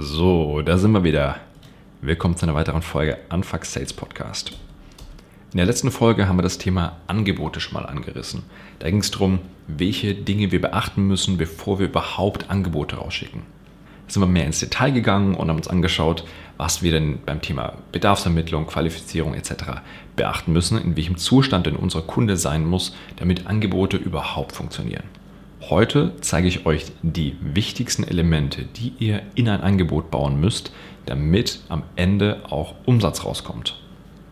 So, da sind wir wieder. Willkommen zu einer weiteren Folge Anfuck Sales Podcast. In der letzten Folge haben wir das Thema Angebote schon mal angerissen. Da ging es darum, welche Dinge wir beachten müssen, bevor wir überhaupt Angebote rausschicken. Da sind wir mehr ins Detail gegangen und haben uns angeschaut, was wir denn beim Thema Bedarfsermittlung, Qualifizierung etc. beachten müssen, in welchem Zustand denn unser Kunde sein muss, damit Angebote überhaupt funktionieren. Heute zeige ich euch die wichtigsten Elemente, die ihr in ein Angebot bauen müsst, damit am Ende auch Umsatz rauskommt.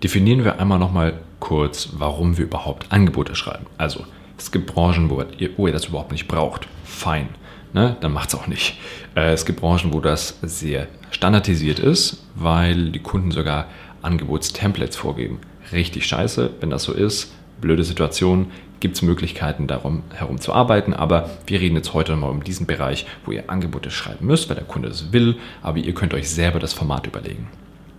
Definieren wir einmal nochmal kurz, warum wir überhaupt Angebote schreiben. Also, es gibt Branchen, wo ihr, wo ihr das überhaupt nicht braucht. Fein. Ne? Dann macht es auch nicht. Äh, es gibt Branchen, wo das sehr standardisiert ist, weil die Kunden sogar Angebotstemplates vorgeben. Richtig scheiße, wenn das so ist. Blöde Situation, gibt es Möglichkeiten, darum herum zu arbeiten. Aber wir reden jetzt heute mal um diesen Bereich, wo ihr Angebote schreiben müsst, weil der Kunde es will, aber ihr könnt euch selber das Format überlegen.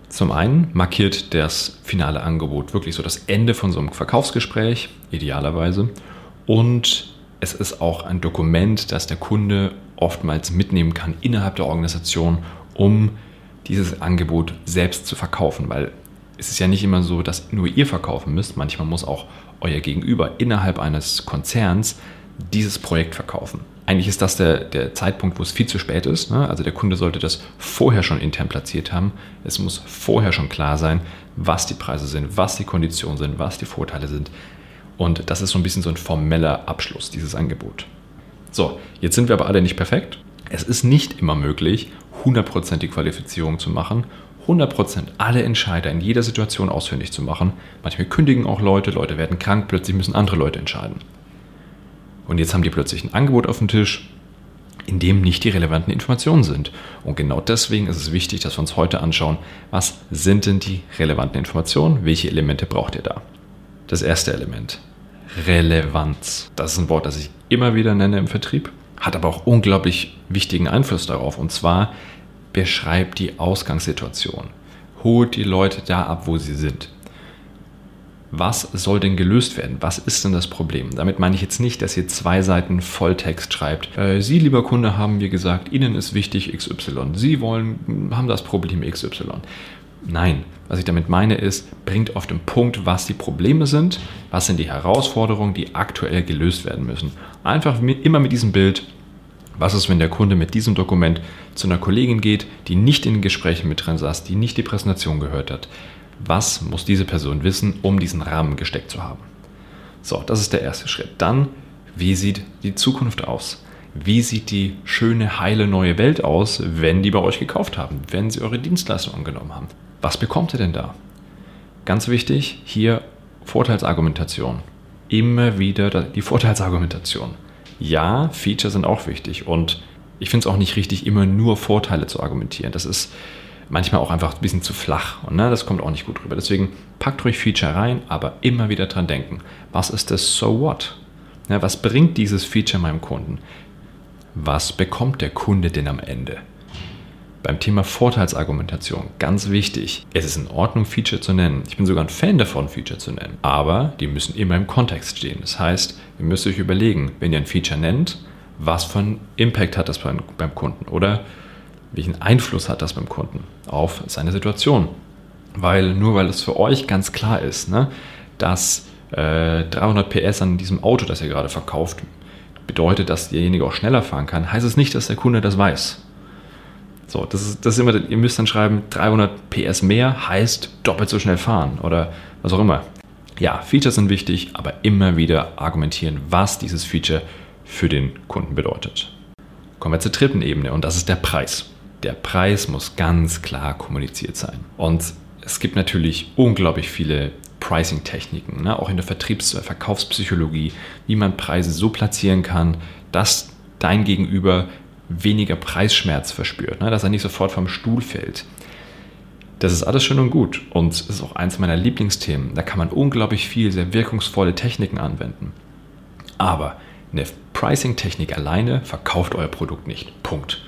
Zum einen markiert das finale Angebot wirklich so das Ende von so einem Verkaufsgespräch, idealerweise. Und es ist auch ein Dokument, das der Kunde oftmals mitnehmen kann innerhalb der Organisation, um dieses Angebot selbst zu verkaufen, weil es ist ja nicht immer so, dass nur ihr verkaufen müsst. Manchmal muss auch euer Gegenüber innerhalb eines Konzerns dieses Projekt verkaufen. Eigentlich ist das der, der Zeitpunkt, wo es viel zu spät ist. Ne? Also der Kunde sollte das vorher schon intern platziert haben. Es muss vorher schon klar sein, was die Preise sind, was die Konditionen sind, was die Vorteile sind. Und das ist so ein bisschen so ein formeller Abschluss, dieses Angebot. So, jetzt sind wir aber alle nicht perfekt. Es ist nicht immer möglich, 100% die Qualifizierung zu machen 100% alle Entscheider in jeder Situation ausfindig zu machen. Manchmal kündigen auch Leute, Leute werden krank, plötzlich müssen andere Leute entscheiden. Und jetzt haben die plötzlich ein Angebot auf dem Tisch, in dem nicht die relevanten Informationen sind. Und genau deswegen ist es wichtig, dass wir uns heute anschauen, was sind denn die relevanten Informationen, welche Elemente braucht ihr da. Das erste Element, Relevanz. Das ist ein Wort, das ich immer wieder nenne im Vertrieb, hat aber auch unglaublich wichtigen Einfluss darauf. Und zwar, beschreibt die Ausgangssituation. Holt die Leute da ab, wo sie sind. Was soll denn gelöst werden? Was ist denn das Problem? Damit meine ich jetzt nicht, dass ihr zwei Seiten Volltext schreibt. Äh, Sie, lieber Kunde, haben mir gesagt, Ihnen ist wichtig XY. Sie wollen, haben das Problem XY. Nein, was ich damit meine ist, bringt auf den Punkt, was die Probleme sind, was sind die Herausforderungen, die aktuell gelöst werden müssen. Einfach mit, immer mit diesem Bild was ist, wenn der Kunde mit diesem Dokument zu einer Kollegin geht, die nicht in Gesprächen mit drin saß, die nicht die Präsentation gehört hat? Was muss diese Person wissen, um diesen Rahmen gesteckt zu haben? So, das ist der erste Schritt. Dann, wie sieht die Zukunft aus? Wie sieht die schöne, heile neue Welt aus, wenn die bei euch gekauft haben, wenn sie eure Dienstleistung angenommen haben? Was bekommt ihr denn da? Ganz wichtig, hier Vorteilsargumentation. Immer wieder die Vorteilsargumentation ja, Feature sind auch wichtig und ich finde es auch nicht richtig, immer nur Vorteile zu argumentieren. Das ist manchmal auch einfach ein bisschen zu flach und ne, das kommt auch nicht gut rüber. Deswegen packt ruhig Feature rein, aber immer wieder dran denken. Was ist das So What? Ja, was bringt dieses Feature meinem Kunden? Was bekommt der Kunde denn am Ende? Beim Thema Vorteilsargumentation, ganz wichtig, es ist in Ordnung, Feature zu nennen. Ich bin sogar ein Fan davon, Feature zu nennen. Aber die müssen immer im Kontext stehen. Das heißt, ihr müsst euch überlegen, wenn ihr ein Feature nennt, was für einen Impact hat das beim, beim Kunden oder welchen Einfluss hat das beim Kunden auf seine Situation. Weil nur weil es für euch ganz klar ist, ne, dass äh, 300 PS an diesem Auto, das ihr gerade verkauft, bedeutet, dass derjenige auch schneller fahren kann, heißt es nicht, dass der Kunde das weiß. So, das ist, das ist immer, ihr müsst dann schreiben, 300 PS mehr heißt doppelt so schnell fahren oder was auch immer. Ja, Features sind wichtig, aber immer wieder argumentieren, was dieses Feature für den Kunden bedeutet. Kommen wir zur dritten Ebene und das ist der Preis. Der Preis muss ganz klar kommuniziert sein. Und es gibt natürlich unglaublich viele Pricing-Techniken, ne? auch in der Vertriebs- und Verkaufspsychologie, wie man Preise so platzieren kann, dass dein Gegenüber weniger Preisschmerz verspürt, ne? dass er nicht sofort vom Stuhl fällt. Das ist alles schön und gut und es ist auch eins meiner Lieblingsthemen. Da kann man unglaublich viel, sehr wirkungsvolle Techniken anwenden. Aber eine Pricing-Technik alleine verkauft euer Produkt nicht. Punkt.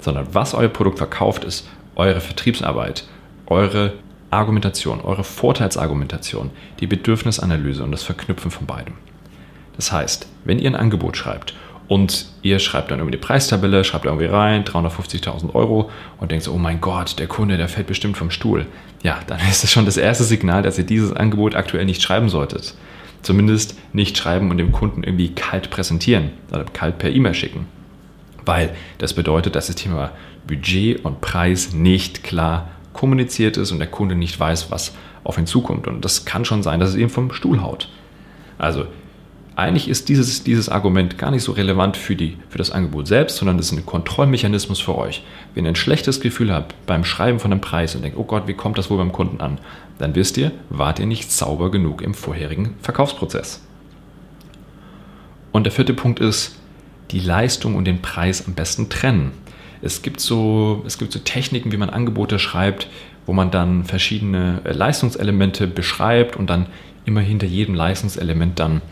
Sondern was euer Produkt verkauft, ist eure Vertriebsarbeit, eure Argumentation, eure Vorteilsargumentation, die Bedürfnisanalyse und das Verknüpfen von beidem. Das heißt, wenn ihr ein Angebot schreibt und ihr schreibt dann irgendwie die Preistabelle, schreibt irgendwie rein, 350.000 Euro und denkt so, oh mein Gott, der Kunde, der fällt bestimmt vom Stuhl. Ja, dann ist es schon das erste Signal, dass ihr dieses Angebot aktuell nicht schreiben solltet. Zumindest nicht schreiben und dem Kunden irgendwie kalt präsentieren oder kalt per E-Mail schicken. Weil das bedeutet, dass das Thema Budget und Preis nicht klar kommuniziert ist und der Kunde nicht weiß, was auf ihn zukommt. Und das kann schon sein, dass es ihm vom Stuhl haut. Also eigentlich ist dieses, dieses Argument gar nicht so relevant für, die, für das Angebot selbst, sondern es ist ein Kontrollmechanismus für euch. Wenn ihr ein schlechtes Gefühl habt beim Schreiben von einem Preis und denkt, oh Gott, wie kommt das wohl beim Kunden an, dann wisst ihr, wart ihr nicht sauber genug im vorherigen Verkaufsprozess. Und der vierte Punkt ist, die Leistung und den Preis am besten trennen. Es gibt so, es gibt so Techniken, wie man Angebote schreibt, wo man dann verschiedene Leistungselemente beschreibt und dann immer hinter jedem Leistungselement dann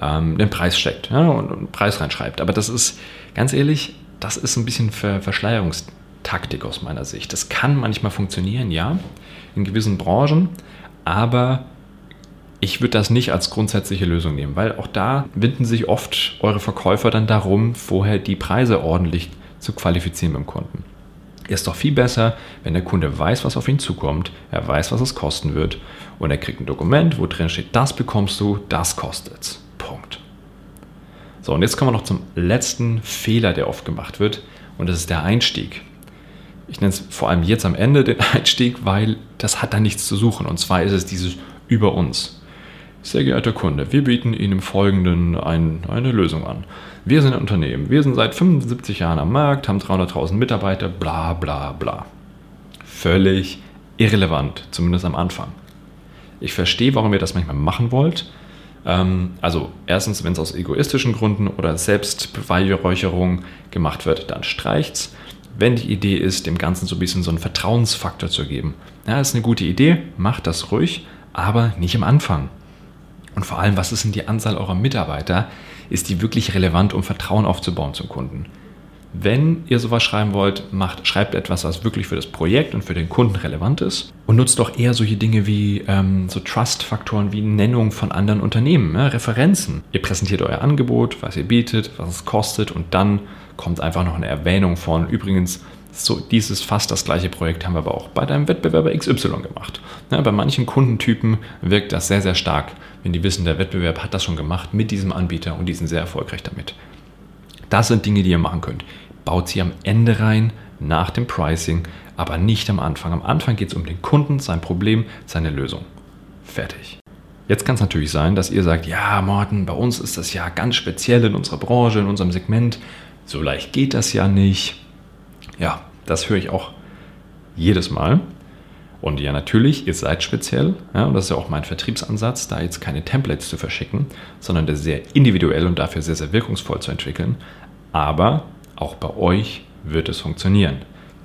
ähm, den Preis steckt ja, und, einen Preis reinschreibt. Aber das ist, ganz ehrlich, das ist ein bisschen Ver Verschleierungstaktik aus meiner Sicht. Das kann manchmal funktionieren, ja, in gewissen Branchen, aber ich würde das nicht als grundsätzliche Lösung nehmen, weil auch da winden sich oft eure Verkäufer dann darum, vorher die Preise ordentlich zu qualifizieren beim Kunden. Ist doch viel besser, wenn der Kunde weiß, was auf ihn zukommt, er weiß, was es kosten wird und er kriegt ein Dokument, wo drin steht, das bekommst du, das kostet's. Punkt. So, und jetzt kommen wir noch zum letzten Fehler, der oft gemacht wird, und das ist der Einstieg. Ich nenne es vor allem jetzt am Ende den Einstieg, weil das hat da nichts zu suchen. Und zwar ist es dieses über uns. Sehr geehrter Kunde, wir bieten Ihnen im Folgenden ein, eine Lösung an. Wir sind ein Unternehmen, wir sind seit 75 Jahren am Markt, haben 300.000 Mitarbeiter, bla bla bla. Völlig irrelevant, zumindest am Anfang. Ich verstehe, warum ihr das manchmal machen wollt, also erstens, wenn es aus egoistischen Gründen oder Selbstbeweihräucherung gemacht wird, dann streicht's. Wenn die Idee ist, dem Ganzen so ein bisschen so einen Vertrauensfaktor zu geben. Ja, ist eine gute Idee, macht das ruhig, aber nicht am Anfang. Und vor allem, was ist denn die Anzahl eurer Mitarbeiter? Ist die wirklich relevant, um Vertrauen aufzubauen zum Kunden? Wenn ihr sowas schreiben wollt, macht, schreibt etwas, was wirklich für das Projekt und für den Kunden relevant ist und nutzt doch eher solche Dinge wie ähm, so Trust-Faktoren wie Nennung von anderen Unternehmen, ja, Referenzen. Ihr präsentiert euer Angebot, was ihr bietet, was es kostet und dann kommt einfach noch eine Erwähnung von übrigens so dieses fast das gleiche Projekt haben wir aber auch bei deinem Wettbewerber XY gemacht. Ja, bei manchen Kundentypen wirkt das sehr, sehr stark, wenn die wissen, der Wettbewerb hat das schon gemacht mit diesem Anbieter und die sind sehr erfolgreich damit. Das sind Dinge, die ihr machen könnt baut sie am Ende rein, nach dem Pricing, aber nicht am Anfang. Am Anfang geht es um den Kunden, sein Problem, seine Lösung. Fertig. Jetzt kann es natürlich sein, dass ihr sagt, ja, Morten, bei uns ist das ja ganz speziell in unserer Branche, in unserem Segment. So leicht geht das ja nicht. Ja, das höre ich auch jedes Mal. Und ja, natürlich, ihr seid speziell. Ja, und das ist ja auch mein Vertriebsansatz, da jetzt keine Templates zu verschicken, sondern das sehr individuell und dafür sehr, sehr wirkungsvoll zu entwickeln. Aber auch bei euch wird es funktionieren.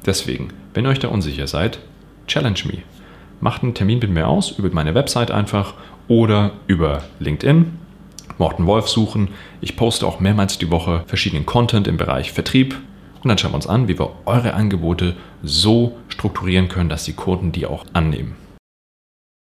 Deswegen, wenn ihr euch da unsicher seid, challenge me. Macht einen Termin mit mir aus über meine Website einfach oder über LinkedIn. Morten Wolf suchen. Ich poste auch mehrmals die Woche verschiedenen Content im Bereich Vertrieb. Und dann schauen wir uns an, wie wir eure Angebote so strukturieren können, dass die Kunden die auch annehmen.